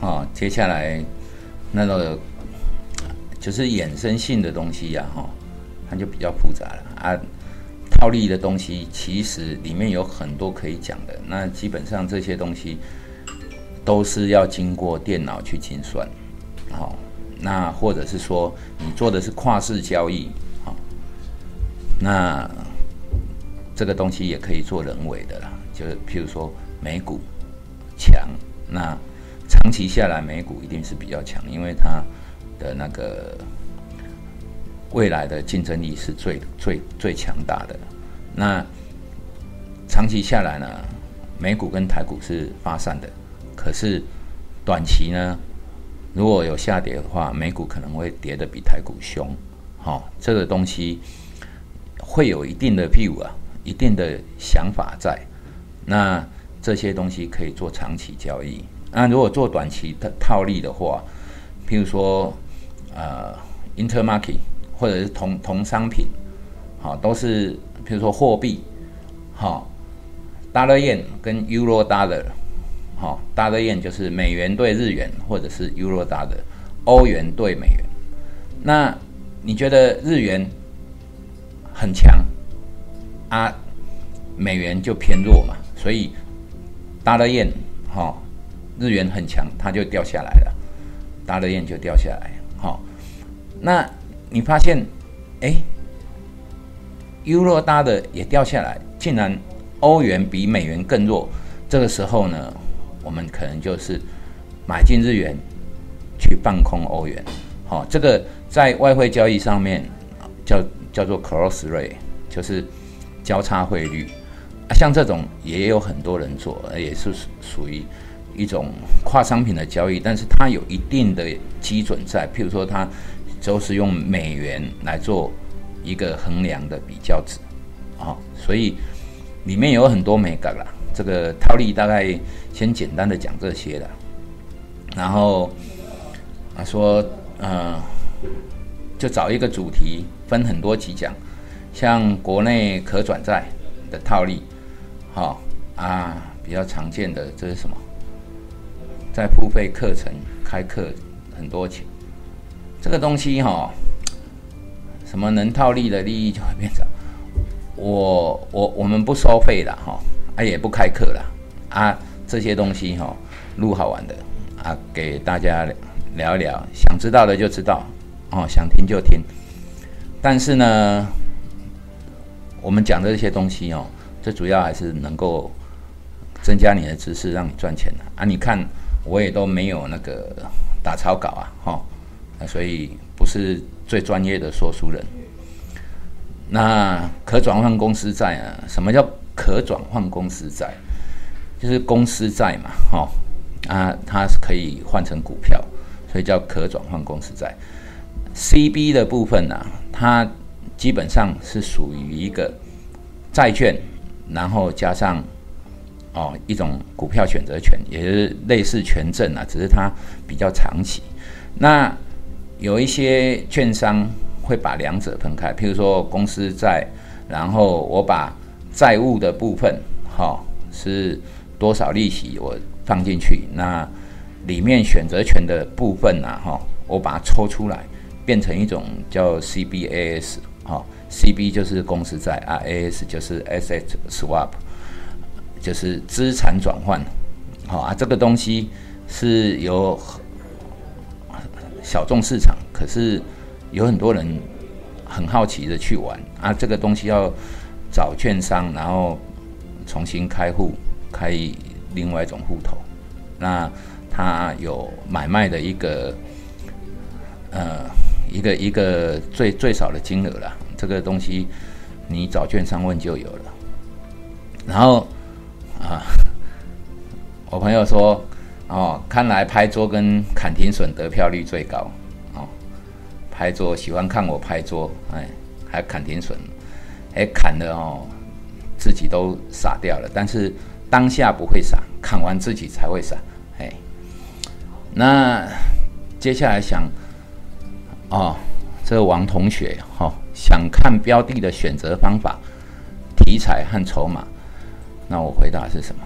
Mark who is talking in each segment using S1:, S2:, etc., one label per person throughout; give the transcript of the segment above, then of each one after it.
S1: 哈，接下来那个就是衍生性的东西呀，哈，它就比较复杂了啊。套利的东西其实里面有很多可以讲的，那基本上这些东西都是要经过电脑去精算，好，那或者是说你做的是跨市交易，好，那这个东西也可以做人为的啦，就是譬如说美股强，那长期下来美股一定是比较强，因为它的那个。未来的竞争力是最最最强大的。那长期下来呢，美股跟台股是发散的。可是短期呢，如果有下跌的话，美股可能会跌得比台股凶。好，这个东西会有一定的 view 啊，一定的想法在。那这些东西可以做长期交易。那如果做短期的套利的话，譬如说呃，intermarket。或者是同同商品，好，都是比如说货币，好，dollar yen 跟 euro dollar，好，dollar yen 就是美元对日元，或者是 euro dollar，欧元对美元。那你觉得日元很强啊，美元就偏弱嘛？所以 dollar yen 哈，日元很强，它就掉下来了，dollar yen 就掉下来，好，那。你发现，哎，Euro 搭的也掉下来，竟然欧元比美元更弱。这个时候呢，我们可能就是买进日元，去放空欧元。好，这个在外汇交易上面叫叫做 cross rate，就是交叉汇率。像这种也有很多人做，也是属于一种跨商品的交易，但是它有一定的基准在，譬如说它。都是用美元来做一个衡量的比较值，啊，所以里面有很多美感啦。这个套利大概先简单的讲这些了，然后啊说，嗯，就找一个主题，分很多集讲，像国内可转债的套利，好啊，比较常见的这是什么？在付费课程开课很多钱。这个东西哈，什么能套利的利益就会变少。我我我们不收费了哈，啊也不开课了啊，这些东西哈，录好玩的啊，给大家聊一聊，想知道的就知道哦，想听就听。但是呢，我们讲的这些东西哦，最主要还是能够增加你的知识，让你赚钱的啊。你看我也都没有那个打草稿啊，哈。所以不是最专业的说书人。那可转换公司债啊？什么叫可转换公司债？就是公司债嘛，哈啊，它是可以换成股票，所以叫可转换公司债。CB 的部分呢，它基本上是属于一个债券，然后加上哦一种股票选择权，也是类似权证啊，只是它比较长期。那有一些券商会把两者分开，譬如说公司债，然后我把债务的部分，哈，是多少利息我放进去，那里面选择权的部分呢，哈，我把它抽出来，变成一种叫 CBAS，哈，CB 就是公司债啊，AS 就是 Asset Swap，就是资产转换，好啊，这个东西是由。小众市场，可是有很多人很好奇的去玩啊。这个东西要找券商，然后重新开户，开另外一种户头。那它有买卖的一个呃一个一个最最少的金额了。这个东西你找券商问就有了。然后，我朋友说。哦，看来拍桌跟砍停损得票率最高。哦，拍桌喜欢看我拍桌，哎，还砍停损，哎，砍的哦，自己都傻掉了。但是当下不会傻，砍完自己才会傻。哎，那接下来想，哦，这个王同学哈，想看标的的选择方法、题材和筹码，那我回答是什么？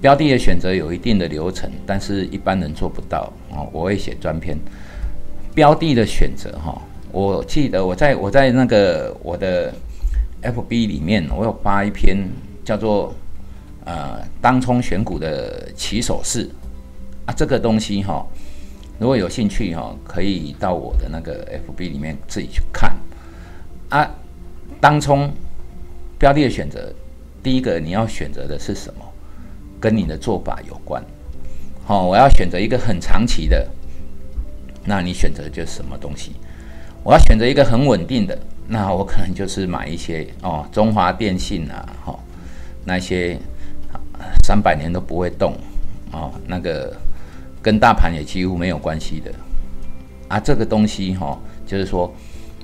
S1: 标的的选择有一定的流程，但是一般人做不到哦。我会写专篇，标的的选择哈。我记得我在我在那个我的 FB 里面，我有发一篇叫做呃当冲选股的起手式啊，这个东西哈，如果有兴趣哈，可以到我的那个 FB 里面自己去看啊。当冲标的的选择，第一个你要选择的是什么？跟你的做法有关。好，我要选择一个很长期的，那你选择就是什么东西？我要选择一个很稳定的，那我可能就是买一些哦，中华电信啊，哈，那些三百年都不会动哦，那个跟大盘也几乎没有关系的啊，这个东西哈，就是说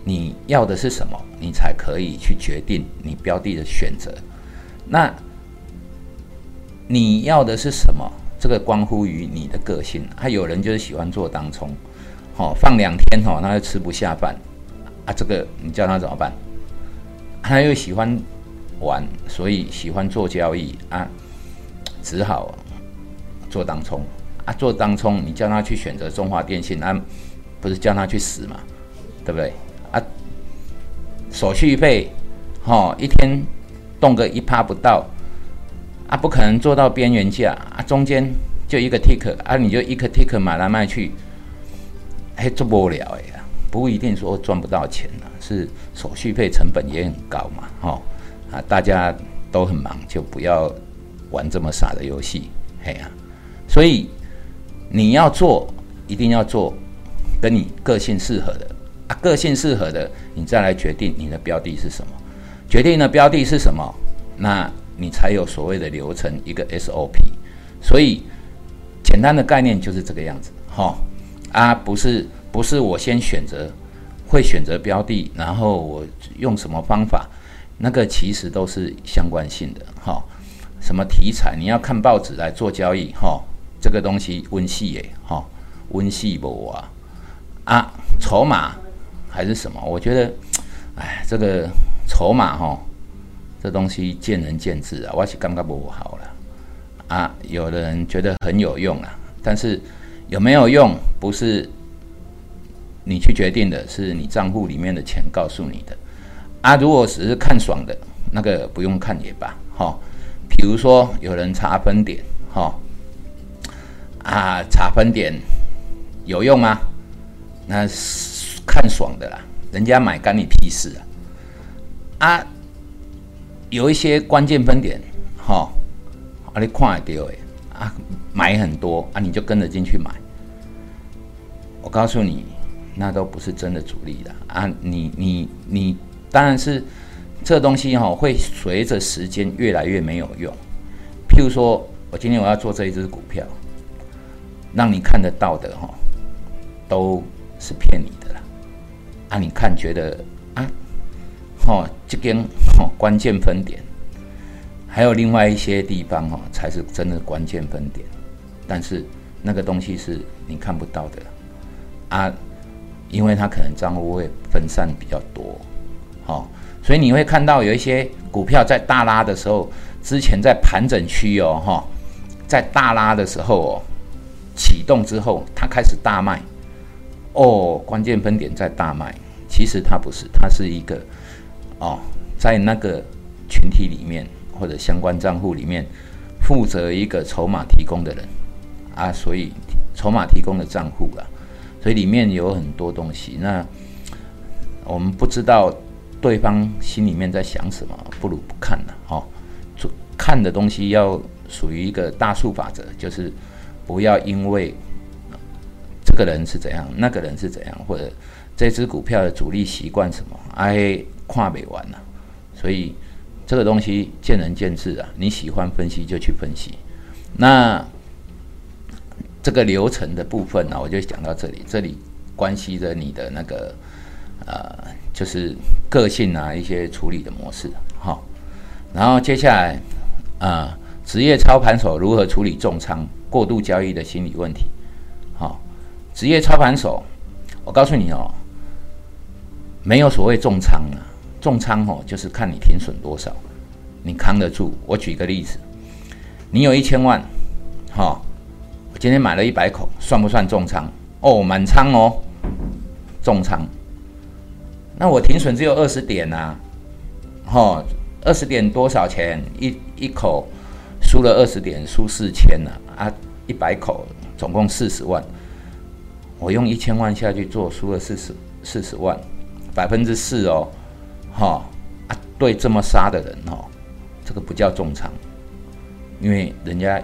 S1: 你要的是什么，你才可以去决定你标的的选择。那你要的是什么？这个关乎于你的个性。还有人就是喜欢做当冲。好，放两天哦，他就吃不下饭啊！这个你叫他怎么办？他又喜欢玩，所以喜欢做交易啊，只好做当冲啊。做当冲，你叫他去选择中华电信，那不是叫他去死嘛？对不对？啊，手续费，哈，一天动个一趴不到啊，不可能做到边缘价啊，中间就一个 tick 啊，你就一个 tick 买来卖去。还做不了哎呀，不一定说赚不到钱了，是手续费成本也很高嘛，哈啊，大家都很忙，就不要玩这么傻的游戏，嘿呀，所以你要做，一定要做跟你个性适合的啊，个性适合的，你再来决定你的标的是什么，决定的标的是什么，那你才有所谓的流程一个 SOP，所以简单的概念就是这个样子，哈。啊，不是，不是我先选择，会选择标的，然后我用什么方法，那个其实都是相关性的，哈。什么题材，你要看报纸来做交易，哈，这个东西温系耶，哈，温系不啊？啊，筹码还是什么？我觉得，哎，这个筹码哈，这东西见仁见智啊。我是感觉不好了，啊，有的人觉得很有用啊，但是。有没有用？不是你去决定的，是你账户里面的钱告诉你的。啊，如果只是看爽的，那个不用看也罢，哈。比如说有人查分点，哈，啊，查分点有用吗？那是看爽的啦，人家买干你屁事啊！啊，有一些关键分点，哈，啊，你看得到诶。啊，买很多啊，你就跟着进去买。我告诉你，那都不是真的主力的啊！你你你，当然是这东西哈，会随着时间越来越没有用。譬如说，我今天我要做这一只股票，让你看得到的哈，都是骗你的啦。啊，你看觉得啊，哦，这根哦关键分点。还有另外一些地方哦，才是真的关键分点，但是那个东西是你看不到的。啊，因为它可能账户会分散比较多，好，所以你会看到有一些股票在大拉的时候，之前在盘整区哦，哈，在大拉的时候哦，启动之后它开始大卖，哦，关键分点在大卖，其实它不是，它是一个哦，在那个群体里面。或者相关账户里面负责一个筹码提供的人啊，所以筹码提供的账户啊，所以里面有很多东西。那我们不知道对方心里面在想什么，不如不看了哈。看的东西要属于一个大数法则，就是不要因为这个人是怎样，那个人是怎样，或者这只股票的主力习惯什么，哎，跨没完了，所以。这个东西见仁见智啊，你喜欢分析就去分析。那这个流程的部分呢，我就讲到这里。这里关系着你的那个呃，就是个性啊，一些处理的模式。好，然后接下来啊，职业操盘手如何处理重仓过度交易的心理问题？好，职业操盘手，我告诉你哦，没有所谓重仓啊。重仓哦，就是看你停损多少，你扛得住。我举个例子，你有一千万，哈，我今天买了一百口，算不算重仓？哦，满仓哦，重仓。那我停损只有二十点呐，哈，二十点多少钱？一一口输了二十点，输四千了啊！一百口总共四十万，我用一千万下去做，输了四十四十万，百分之四哦，哈啊！对这么杀的人哦，这个不叫重仓，因为人家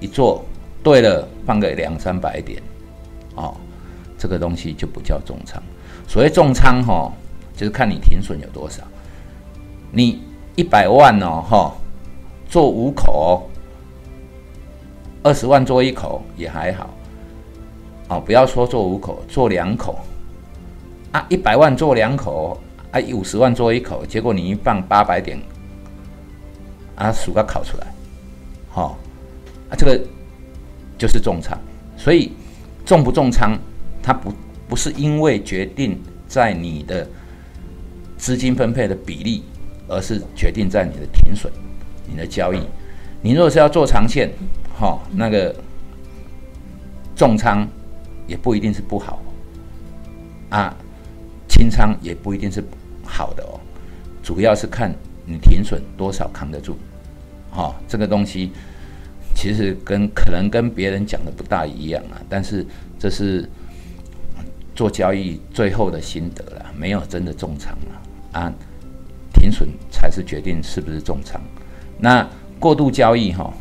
S1: 一做对了，放个两三百点，哦，这个东西就不叫重仓。所谓重仓哈，就是看你停损有多少。你一百万哦，哈，做五口，二十万做一口也还好。哦，不要说做五口，做两口啊，一百万做两口啊，五十万做一口，结果你一放八百点，啊，数个考出来，好，啊，这个就是重仓。所以重不重仓，它不。不是因为决定在你的资金分配的比例，而是决定在你的停损、你的交易。你如果是要做长线，哈，那个重仓也不一定是不好啊，轻仓也不一定是好的哦。主要是看你停损多少扛得住，哈，这个东西其实跟可能跟别人讲的不大一样啊，但是这是。做交易最后的心得了，没有真的重仓了啊，停损才是决定是不是重仓。那过度交易哈，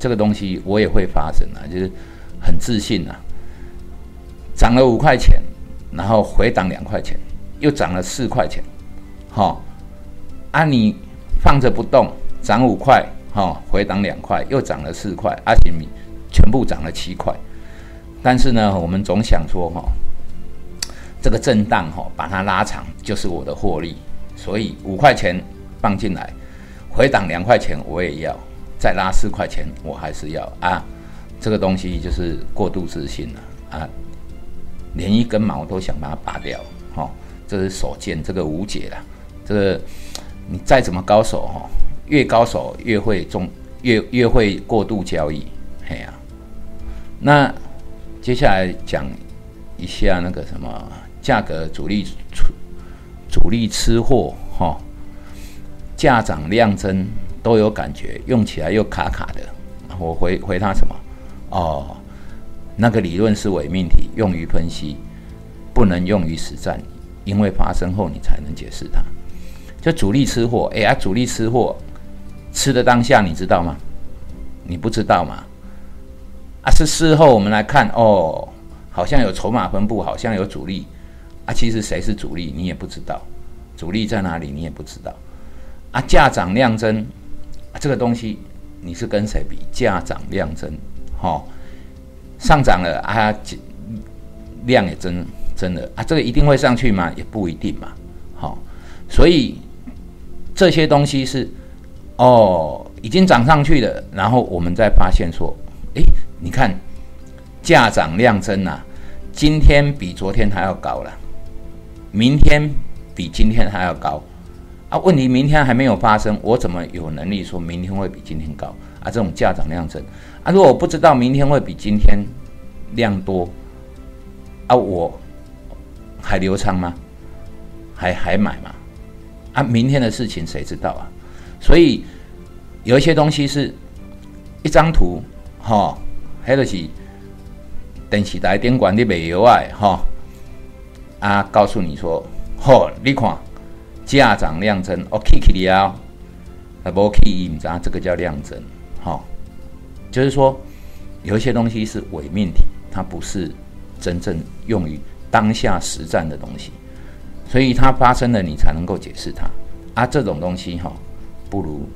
S1: 这个东西我也会发生啊，就是很自信啊，涨了五块钱，然后回档两块钱，又涨了四块钱，哈，啊你放着不动，涨五块，哈，回档两块，又涨了四块，阿行米全部涨了七块，但是呢，我们总想说哈。这个震荡哈，把它拉长就是我的获利，所以五块钱放进来，回档两块钱我也要，再拉四块钱我还是要啊。这个东西就是过度自信了啊，连一根毛都想把它拔掉，哈，这是所见，这个无解了。这个你再怎么高手哈，越高手越会中，越越会过度交易，嘿呀。那接下来讲一下那个什么。价格主力出主力吃货哈，价涨量增都有感觉，用起来又卡卡的。我回回他什么？哦，那个理论是伪命题，用于分析，不能用于实战，因为发生后你才能解释它。就主力吃货，哎呀，主力吃货吃的当下你知道吗？你不知道吗？啊，是事后我们来看哦，好像有筹码分布，好像有主力。啊，其实谁是主力你也不知道，主力在哪里你也不知道。啊，价涨量增，这个东西你是跟谁比？价涨量增，哈，上涨了啊，量也增真的啊，这个一定会上去吗？也不一定嘛，好，所以这些东西是哦，已经涨上去了，然后我们再发现说，哎，你看价涨量增啊，今天比昨天还要高了。明天比今天还要高啊！问题明天还没有发生，我怎么有能力说明天会比今天高啊？这种价涨量增啊！如果我不知道明天会比今天量多啊，我还流畅吗？还还买吗？啊！明天的事情谁知道啊？所以有一些东西是一张图哈，还得是电视台电管的没有啊哈。啊，告诉你说，嚯，你看价涨量增，哦，K K 的啊，啊不 K 你知道这个叫量增，哈，就是说有一些东西是伪命题，它不是真正用于当下实战的东西，所以它发生了你才能够解释它。啊，这种东西哈，不如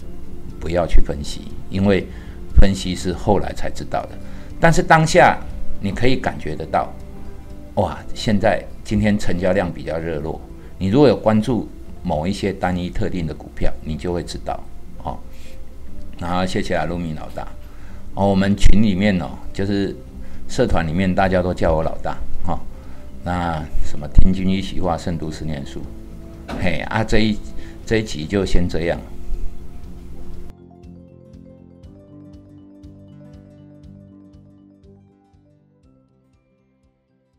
S1: 不要去分析，因为分析是后来才知道的，但是当下你可以感觉得到，哇，现在。今天成交量比较热络，你如果有关注某一些单一特定的股票，你就会知道哦。然后谢谢阿鲁米老大哦，我们群里面哦，就是社团里面大家都叫我老大。那什么听君一席话，胜读十年书，嘿啊，这一这一集就先这样。